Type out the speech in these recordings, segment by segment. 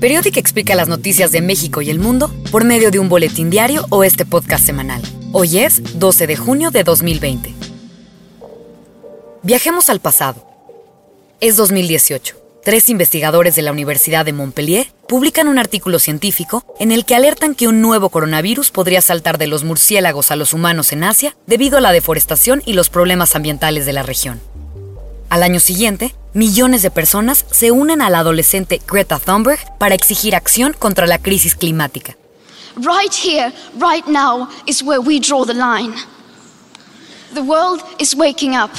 Periódica explica las noticias de México y el mundo por medio de un boletín diario o este podcast semanal. Hoy es 12 de junio de 2020. Viajemos al pasado. Es 2018. Tres investigadores de la Universidad de Montpellier publican un artículo científico en el que alertan que un nuevo coronavirus podría saltar de los murciélagos a los humanos en Asia debido a la deforestación y los problemas ambientales de la región. Al año siguiente, millones de personas se unen a la adolescente Greta Thunberg para exigir acción contra la crisis climática. Right here, right now is where we draw the line. The world is waking up.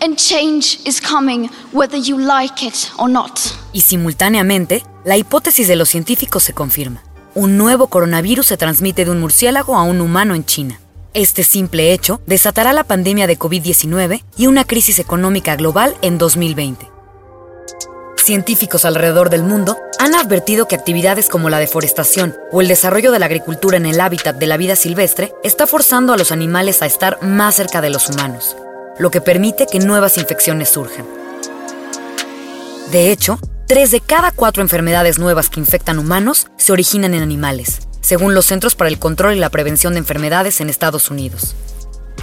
And change is coming whether you like it or not. Y simultáneamente, la hipótesis de los científicos se confirma. Un nuevo coronavirus se transmite de un murciélago a un humano en China. Este simple hecho desatará la pandemia de COVID-19 y una crisis económica global en 2020. Científicos alrededor del mundo han advertido que actividades como la deforestación o el desarrollo de la agricultura en el hábitat de la vida silvestre está forzando a los animales a estar más cerca de los humanos, lo que permite que nuevas infecciones surjan. De hecho, tres de cada cuatro enfermedades nuevas que infectan humanos se originan en animales, según los Centros para el Control y la Prevención de Enfermedades en Estados Unidos.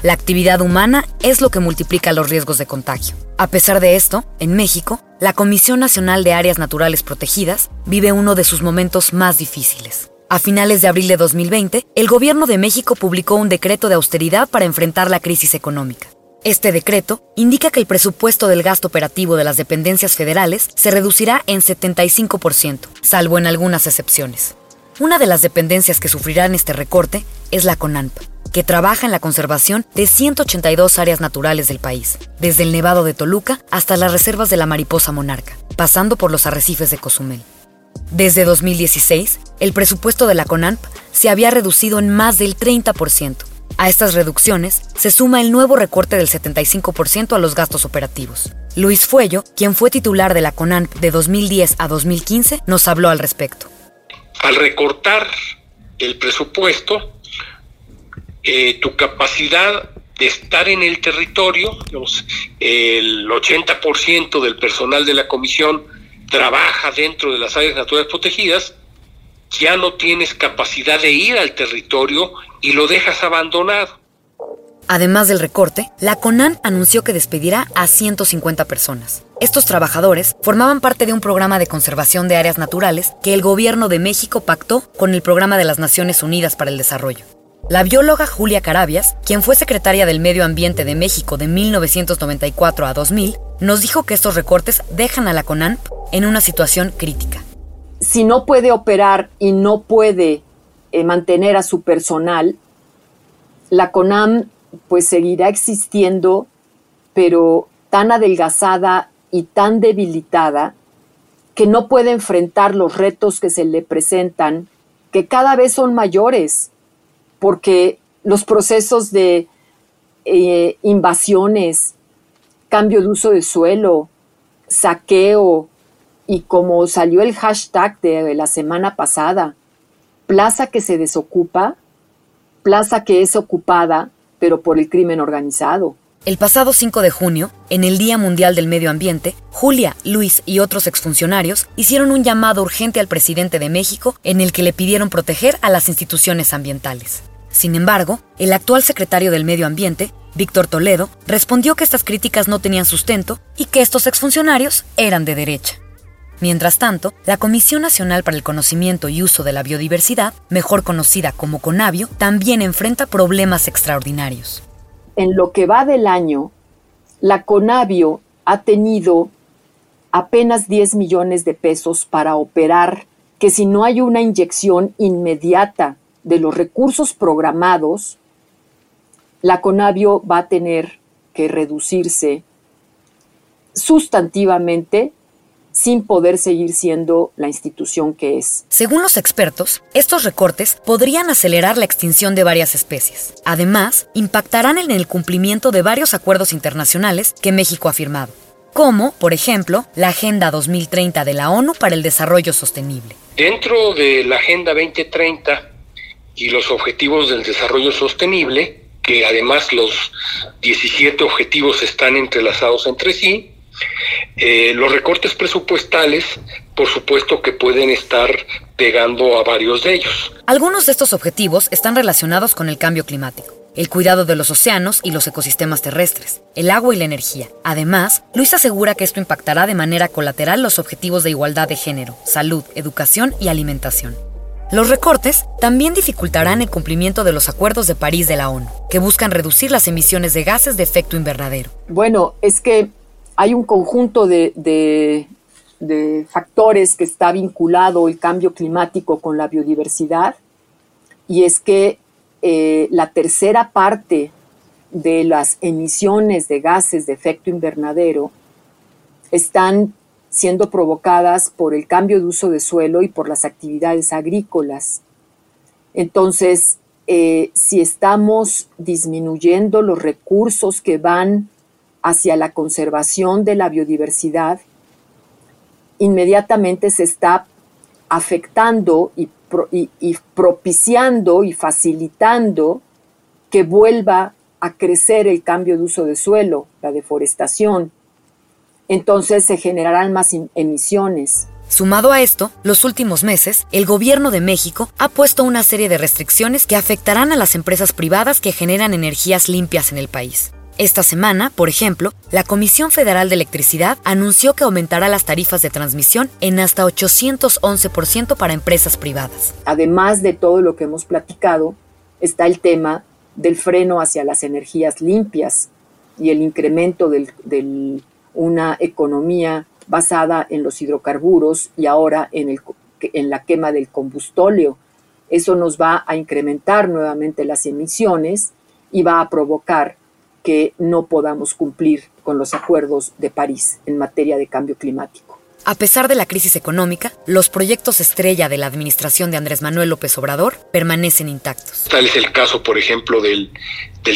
La actividad humana es lo que multiplica los riesgos de contagio. A pesar de esto, en México, la Comisión Nacional de Áreas Naturales Protegidas vive uno de sus momentos más difíciles. A finales de abril de 2020, el Gobierno de México publicó un decreto de austeridad para enfrentar la crisis económica. Este decreto indica que el presupuesto del gasto operativo de las dependencias federales se reducirá en 75%, salvo en algunas excepciones. Una de las dependencias que sufrirán este recorte es la CONANP, que trabaja en la conservación de 182 áreas naturales del país, desde el Nevado de Toluca hasta las reservas de la mariposa monarca, pasando por los arrecifes de Cozumel. Desde 2016, el presupuesto de la CONANP se había reducido en más del 30%. A estas reducciones se suma el nuevo recorte del 75% a los gastos operativos. Luis Fuello, quien fue titular de la CONANP de 2010 a 2015, nos habló al respecto. Al recortar el presupuesto, eh, tu capacidad de estar en el territorio, el 80% del personal de la comisión trabaja dentro de las áreas naturales protegidas, ya no tienes capacidad de ir al territorio y lo dejas abandonado. Además del recorte, la CONAN anunció que despedirá a 150 personas. Estos trabajadores formaban parte de un programa de conservación de áreas naturales que el gobierno de México pactó con el Programa de las Naciones Unidas para el Desarrollo. La bióloga Julia Carabias, quien fue secretaria del Medio Ambiente de México de 1994 a 2000, nos dijo que estos recortes dejan a la CONANP en una situación crítica. Si no puede operar y no puede eh, mantener a su personal, la CONAM pues seguirá existiendo, pero tan adelgazada y tan debilitada que no puede enfrentar los retos que se le presentan, que cada vez son mayores, porque los procesos de eh, invasiones, cambio de uso de suelo, saqueo, y como salió el hashtag de la semana pasada, plaza que se desocupa, plaza que es ocupada, pero por el crimen organizado. El pasado 5 de junio, en el Día Mundial del Medio Ambiente, Julia, Luis y otros exfuncionarios hicieron un llamado urgente al presidente de México en el que le pidieron proteger a las instituciones ambientales. Sin embargo, el actual secretario del Medio Ambiente, Víctor Toledo, respondió que estas críticas no tenían sustento y que estos exfuncionarios eran de derecha. Mientras tanto, la Comisión Nacional para el Conocimiento y Uso de la Biodiversidad, mejor conocida como CONABIO, también enfrenta problemas extraordinarios. En lo que va del año, la CONABIO ha tenido apenas 10 millones de pesos para operar, que si no hay una inyección inmediata de los recursos programados, la CONABIO va a tener que reducirse sustantivamente sin poder seguir siendo la institución que es. Según los expertos, estos recortes podrían acelerar la extinción de varias especies. Además, impactarán en el cumplimiento de varios acuerdos internacionales que México ha firmado, como, por ejemplo, la Agenda 2030 de la ONU para el Desarrollo Sostenible. Dentro de la Agenda 2030 y los Objetivos del Desarrollo Sostenible, que además los 17 objetivos están entrelazados entre sí, Eh, los recortes presupuestales, por supuesto que pueden estar pegando a varios de ellos. Algunos de estos objetivos están relacionados con el cambio climático el cuidado de los océanos y los ecosistemas terrestres, el agua y la energía. Además, Luis asegura que esto impactará de manera colateral los objetivos de igualdad de género, salud, educación y alimentación. Los recortes también dificultarán el cumplimiento de los acuerdos de París de la ONU, que buscan reducir las emisiones de gases de efecto invernadero. Bueno, es que hay un conjunto de, factores que está vinculado el cambio climático con la biodiversidad, y es que eh, la tercera parte de las emisiones de gases de efecto invernadero están siendo provocadas por el cambio de uso de suelo y por las actividades agrícolas. Entonces, eh, si estamos disminuyendo los recursos que van hacia la conservación de la biodiversidad, inmediatamente se está afectando y propiciando y facilitando que vuelva a crecer el cambio de uso de suelo, la deforestación. Entonces se generarán más emisiones. Sumado a esto, los últimos meses, el gobierno de México ha puesto una serie de restricciones que afectarán a las empresas privadas que generan energías limpias en el país. Esta semana, por ejemplo, la Comisión Federal de Electricidad anunció que aumentará las tarifas de transmisión en hasta 811% para empresas privadas. Además de todo lo que hemos platicado, está el tema del freno hacia las energías limpias y el incremento de una economía basada en los hidrocarburos y ahora en, la quema del combustóleo. Eso nos va a incrementar nuevamente las emisiones y va a provocar que no podamos cumplir con los acuerdos de París en materia de cambio climático. A pesar de la crisis económica, los proyectos estrella de la administración de Andrés Manuel López Obrador permanecen intactos. Tal es el caso, por ejemplo, del,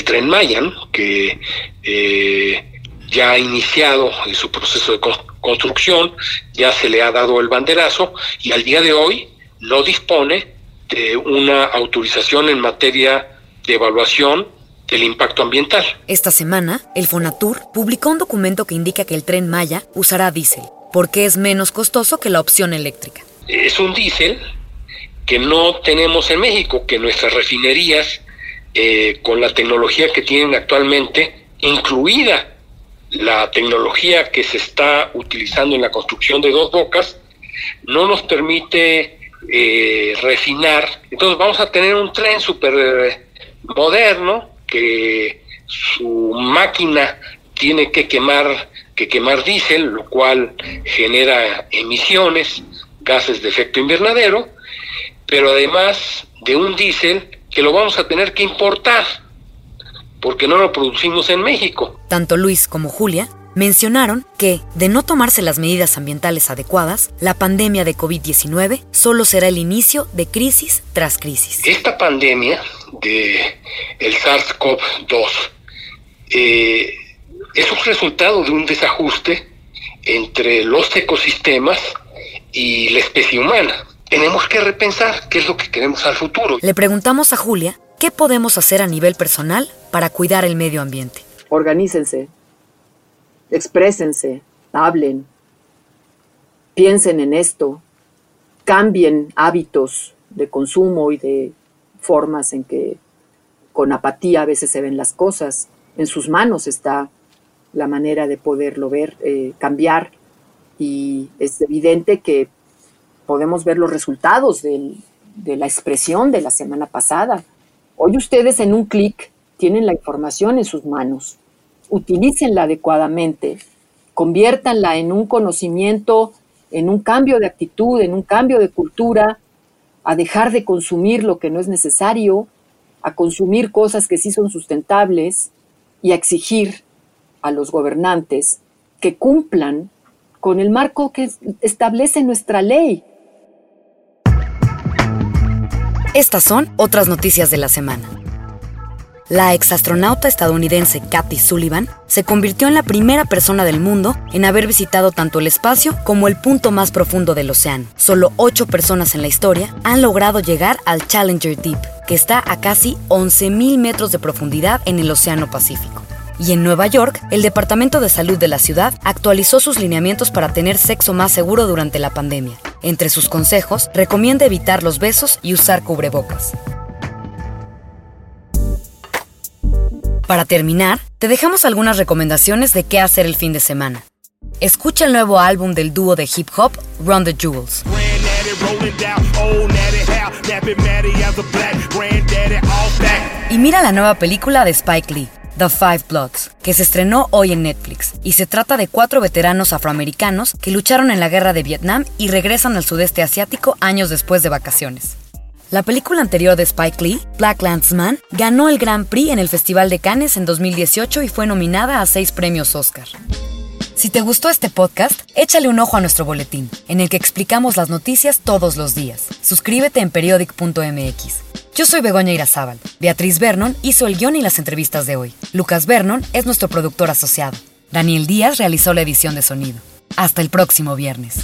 tren Maya, que eh, ya ha iniciado su proceso de construcción, ya se le ha dado el banderazo y al día de hoy no dispone de una autorización en materia de evaluación el impacto ambiental. Esta semana, el Fonatur publicó un documento que indica que el tren Maya usará diésel, porque es menos costoso que la opción eléctrica. Es un diésel que no tenemos en México, que nuestras refinerías, eh, con la tecnología que tienen actualmente, incluida la tecnología que se está utilizando en la construcción de dos bocas, no nos permite eh, refinar. Entonces vamos a tener un tren súper moderno, que su máquina tiene que quemar, que quemar diésel, lo cual genera emisiones, gases de efecto invernadero, pero además de un diésel que lo vamos a tener que importar, porque no lo producimos en México. Tanto Luis como Julia mencionaron que, de no tomarse las medidas ambientales adecuadas, la pandemia de COVID-19 solo será el inicio de crisis tras crisis. Esta pandemia de el SARS-CoV-2 eh, es un resultado de un desajuste entre los ecosistemas y la especie humana. Tenemos que repensar qué es lo que queremos al futuro. Le preguntamos a Julia qué podemos hacer a nivel personal para cuidar el medio ambiente. Organícense, exprésense, hablen, piensen en esto, cambien hábitos de consumo y de formas en que con apatía a veces se ven las cosas. En sus manos está la manera de poderlo ver, eh, cambiar. Y es evidente que podemos ver los resultados de la expresión de la semana pasada. Hoy ustedes en un clic tienen la información en sus manos. Utilícenla adecuadamente, conviértanla en un conocimiento, en un cambio de actitud, en un cambio de cultura, a dejar de consumir lo que no es necesario, a consumir cosas que sí son sustentables y a exigir a los gobernantes que cumplan con el marco que establece nuestra ley. Estas son otras noticias de la semana. La exastronauta estadounidense Kathy Sullivan se convirtió en la primera persona del mundo en haber visitado tanto el espacio como el punto más profundo del océano. Solo ocho personas en la historia han logrado llegar al Challenger Deep, que está a casi 11.000 metros de profundidad en el Océano Pacífico. Y en Nueva York, el Departamento de Salud de la ciudad actualizó sus lineamientos para tener sexo más seguro durante la pandemia. Entre sus consejos, recomienda evitar los besos y usar cubrebocas. Para terminar, te dejamos algunas recomendaciones de qué hacer el fin de semana. Escucha el nuevo álbum del dúo de hip hop Run the Jewels. Y mira la nueva película de Spike Lee, The Five Bloods, que se estrenó hoy en Netflix, y se trata de cuatro veteranos afroamericanos que lucharon en la guerra de Vietnam y regresan al sudeste asiático años después de vacaciones. La película anterior de Spike Lee, Black Landsman, ganó el Grand Prix en el Festival de Cannes en 2018 y fue nominada a seis premios Oscar. Si te gustó este podcast, échale un ojo a nuestro boletín, en el que explicamos las noticias todos los días. Suscríbete en periodic.mx. Yo soy Begoña Irazábal. Beatriz Vernon hizo el guion y las entrevistas de hoy. Lucas Vernon es nuestro productor asociado. Daniel Díaz realizó la edición de sonido. Hasta el próximo viernes.